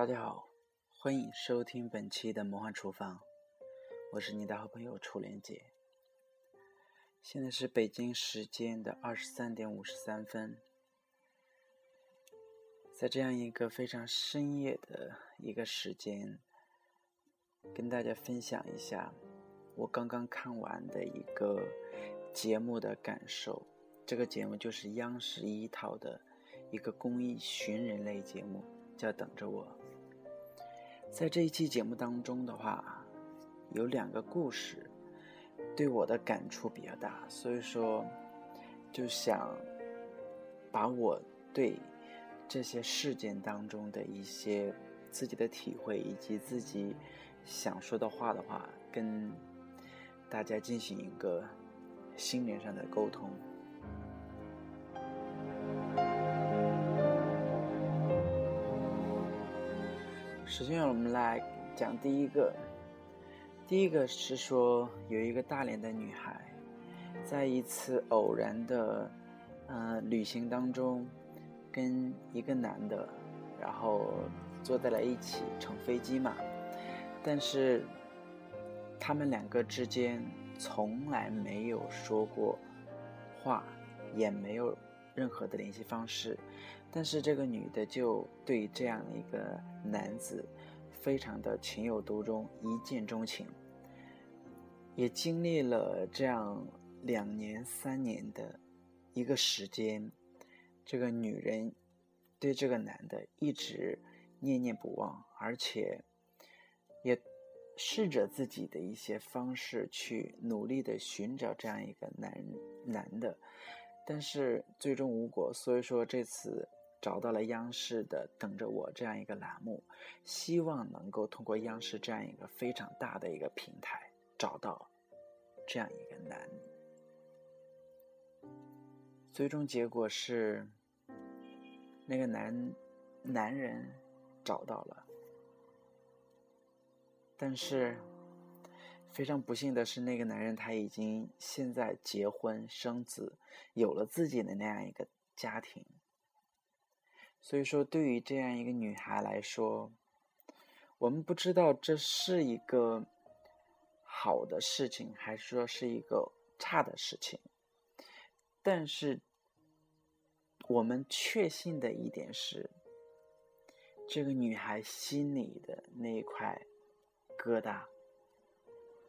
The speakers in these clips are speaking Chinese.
大家好，欢迎收听本期的魔幻厨房，我是你的好朋友楚莲姐。现在是北京时间的二十三点五十三分，在这样一个非常深夜的一个时间，跟大家分享一下我刚刚看完的一个节目的感受。这个节目就是央视一套的一个公益寻人类节目，叫《等着我》。在这一期节目当中的话，有两个故事对我的感触比较大，所以说就想把我对这些事件当中的一些自己的体会以及自己想说的话的话，跟大家进行一个心灵上的沟通。首先，我们来讲第一个。第一个是说，有一个大连的女孩，在一次偶然的呃旅行当中，跟一个男的，然后坐在了一起，乘飞机嘛。但是他们两个之间从来没有说过话，也没有任何的联系方式。但是这个女的就对这样一个男子非常的情有独钟，一见钟情。也经历了这样两年、三年的一个时间，这个女人对这个男的一直念念不忘，而且也试着自己的一些方式去努力的寻找这样一个男男的，但是最终无果。所以说这次。找到了央视的“等着我”这样一个栏目，希望能够通过央视这样一个非常大的一个平台，找到这样一个男。最终结果是，那个男男人找到了，但是非常不幸的是，那个男人他已经现在结婚生子，有了自己的那样一个家庭。所以说，对于这样一个女孩来说，我们不知道这是一个好的事情，还是说是一个差的事情。但是，我们确信的一点是，这个女孩心里的那一块疙瘩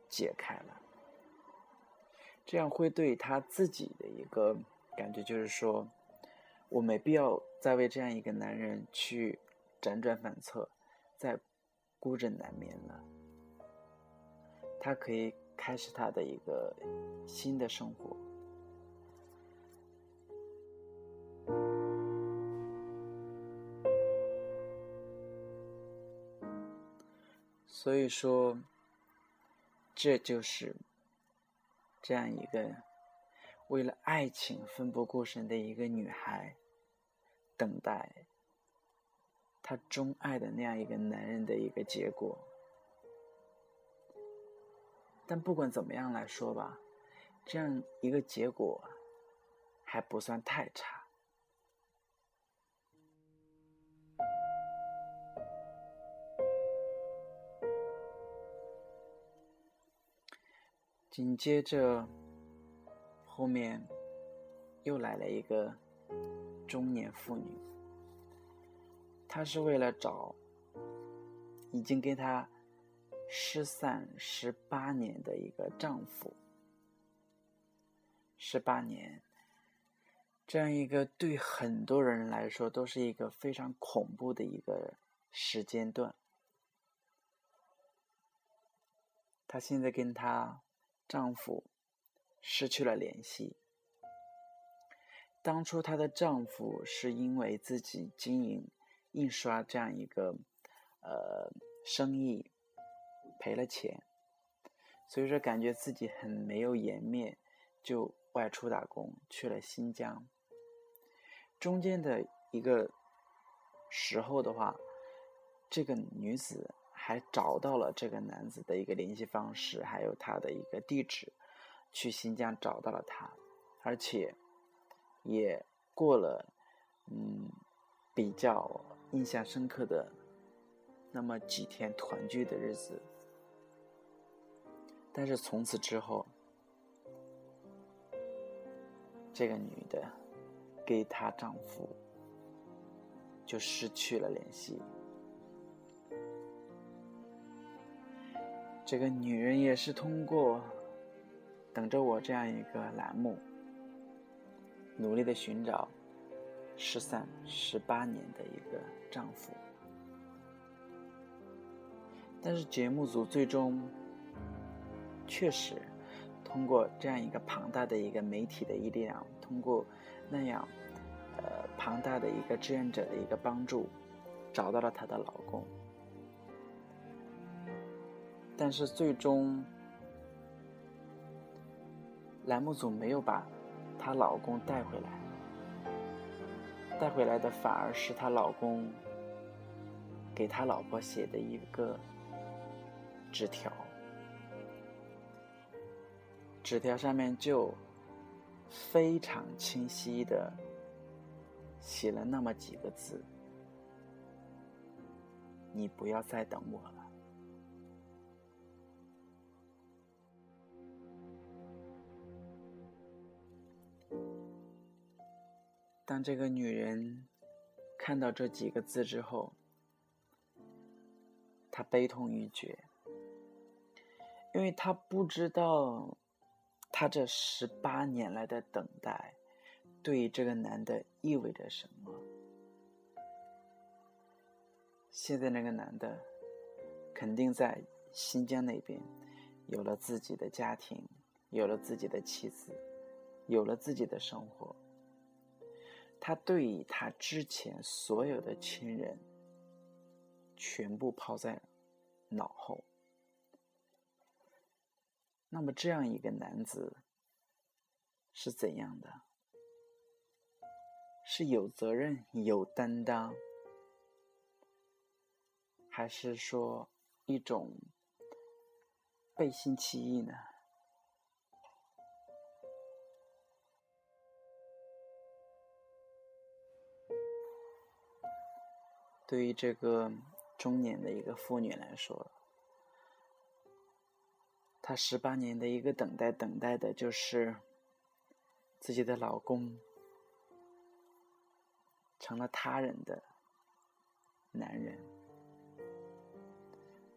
解开了，这样会对她自己的一个感觉，就是说。我没必要再为这样一个男人去辗转反侧，再孤枕难眠了。他可以开始他的一个新的生活。所以说，这就是这样一个为了爱情奋不顾身的一个女孩。等待他钟爱的那样一个男人的一个结果，但不管怎么样来说吧，这样一个结果还不算太差。紧接着后面又来了一个。中年妇女，她是为了找已经跟她失散十八年的一个丈夫。十八年，这样一个对很多人来说都是一个非常恐怖的一个时间段。她现在跟她丈夫失去了联系。当初她的丈夫是因为自己经营印刷这样一个呃生意赔了钱，所以说感觉自己很没有颜面，就外出打工去了新疆。中间的一个时候的话，这个女子还找到了这个男子的一个联系方式，还有他的一个地址，去新疆找到了他，而且。也过了，嗯，比较印象深刻的那么几天团聚的日子。但是从此之后，这个女的跟她丈夫就失去了联系。这个女人也是通过等着我这样一个栏目，努力的寻找失散十八年的一个丈夫，但是节目组最终。确实，通过这样一个庞大的一个媒体的力量，通过那样呃庞大的一个志愿者的一个帮助，找到了她的老公。但是最终，栏目组没有把她老公带回来，带回来的反而是她老公给他老婆写的一个纸条。纸条上面就非常清晰的写了那么几个字：“你不要再等我了。”当这个女人看到这几个字之后，她悲痛欲绝，因为她不知道。她这十八年来的等待，对于这个男的意味着什么？现在那个男的，肯定在新疆那边，有了自己的家庭，有了自己的妻子，有了自己的生活。他对于他之前所有的亲人，全部抛在脑后。那么，这样一个男子是怎样的？是有责任、有担当，还是说一种背信弃义呢？对于这个中年的一个妇女来说，她十八年的一个等待，等待的就是自己的老公成了他人的男人。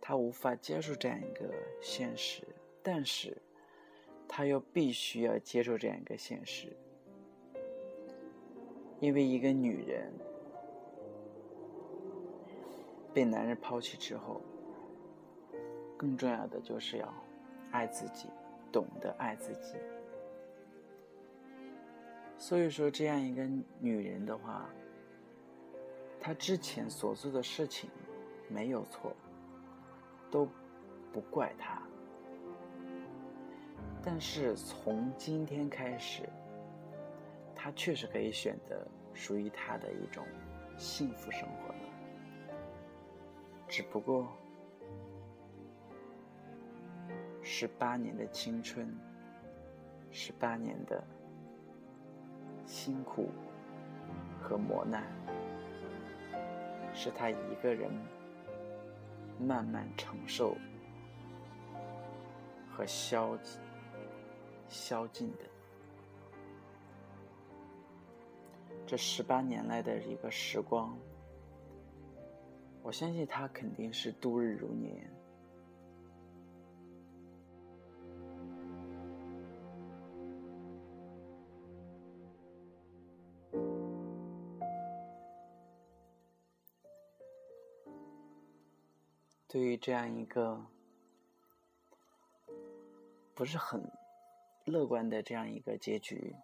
她无法接受这样一个现实，但是她又必须要接受这样一个现实，因为一个女人被男人抛弃之后，更重要的就是要。爱自己，懂得爱自己。所以说，这样一个女人的话，她之前所做的事情没有错，都不怪她。但是从今天开始，她确实可以选择属于她的一种幸福生活。只不过。十八年的青春，十八年的辛苦和磨难，是他一个人慢慢承受和消消尽的。这十八年来的一个时光，我相信他肯定是度日如年。对于这样一个不是很乐观的这样一个结局，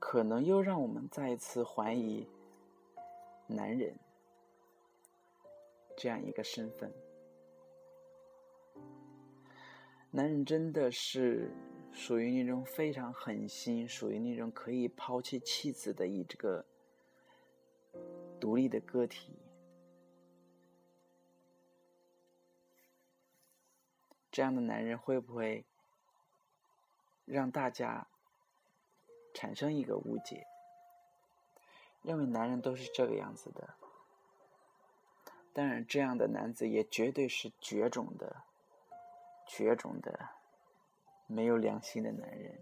可能又让我们再一次怀疑男人这样一个身份。男人真的是属于那种非常狠心，属于那种可以抛弃妻子的一这个独立的个体。这样的男人会不会让大家产生一个误解，认为男人都是这个样子的？当然，这样的男子也绝对是绝种的、绝种的、没有良心的男人。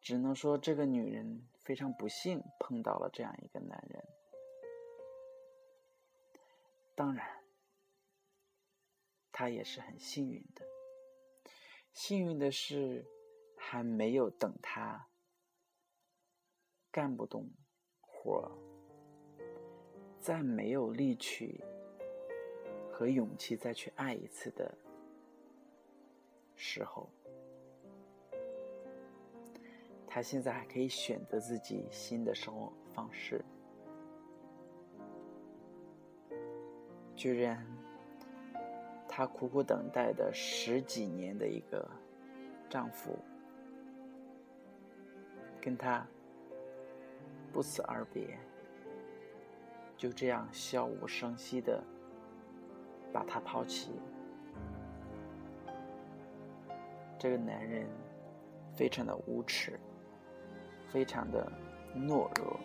只能说，这个女人非常不幸碰到了这样一个男人。当然，她也是很幸运的。幸运的是，还没有等她干不动活，再没有力气和勇气再去爱一次的时候。他现在还可以选择自己新的生活方式，居然她苦苦等待的十几年的一个丈夫，跟她不辞而别，就这样悄无声息的把他抛弃。这个男人非常的无耻。非常的懦弱，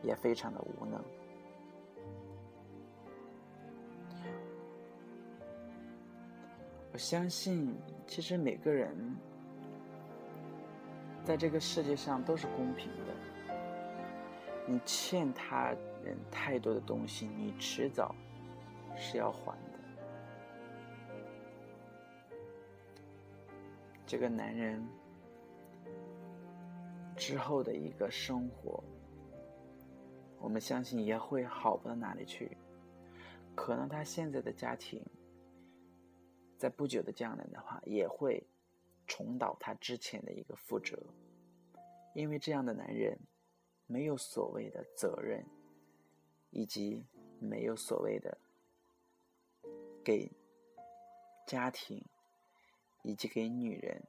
也非常的无能。我相信，其实每个人在这个世界上都是公平的。你欠他人太多的东西，你迟早是要还的。这个男人。之后的一个生活，我们相信也会好不到哪里去。可能他现在的家庭，在不久的将来的话，也会重蹈他之前的一个覆辙。因为这样的男人，没有所谓的责任，以及没有所谓的给家庭以及给女人。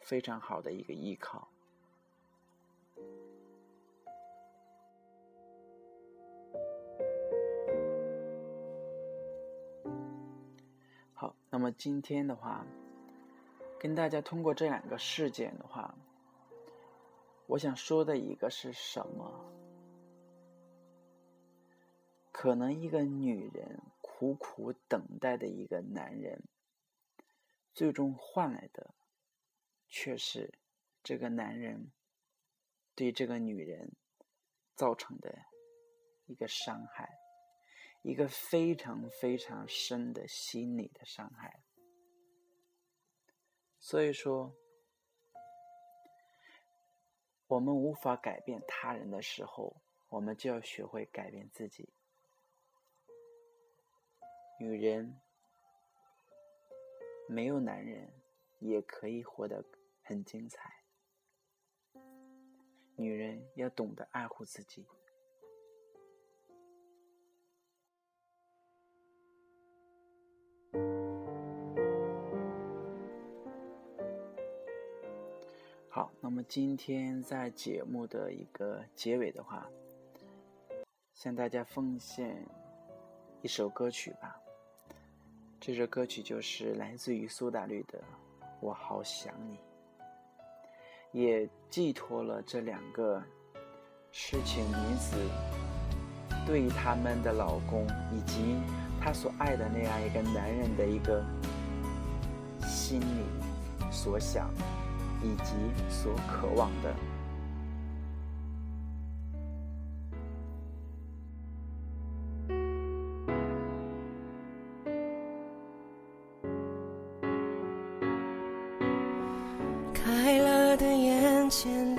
非常好的一个依靠。好，那么今天的话，跟大家通过这两个事件的话，我想说的一个是什么？可能一个女人苦苦等待的一个男人，最终换来的。却是这个男人对这个女人造成的一个伤害，一个非常非常深的心理的伤害。所以说，我们无法改变他人的时候，我们就要学会改变自己。女人没有男人也可以活得。很精彩。女人要懂得爱护自己。那么今天在节目的一个结尾的话，向大家奉献一首歌曲吧。这首歌曲就是来自于苏打绿的《我好想你》。也寄托了这两个痴情女子对他们的老公以及她所爱的那样一个男人的一个心里所想以及所渴望的。开了的眼前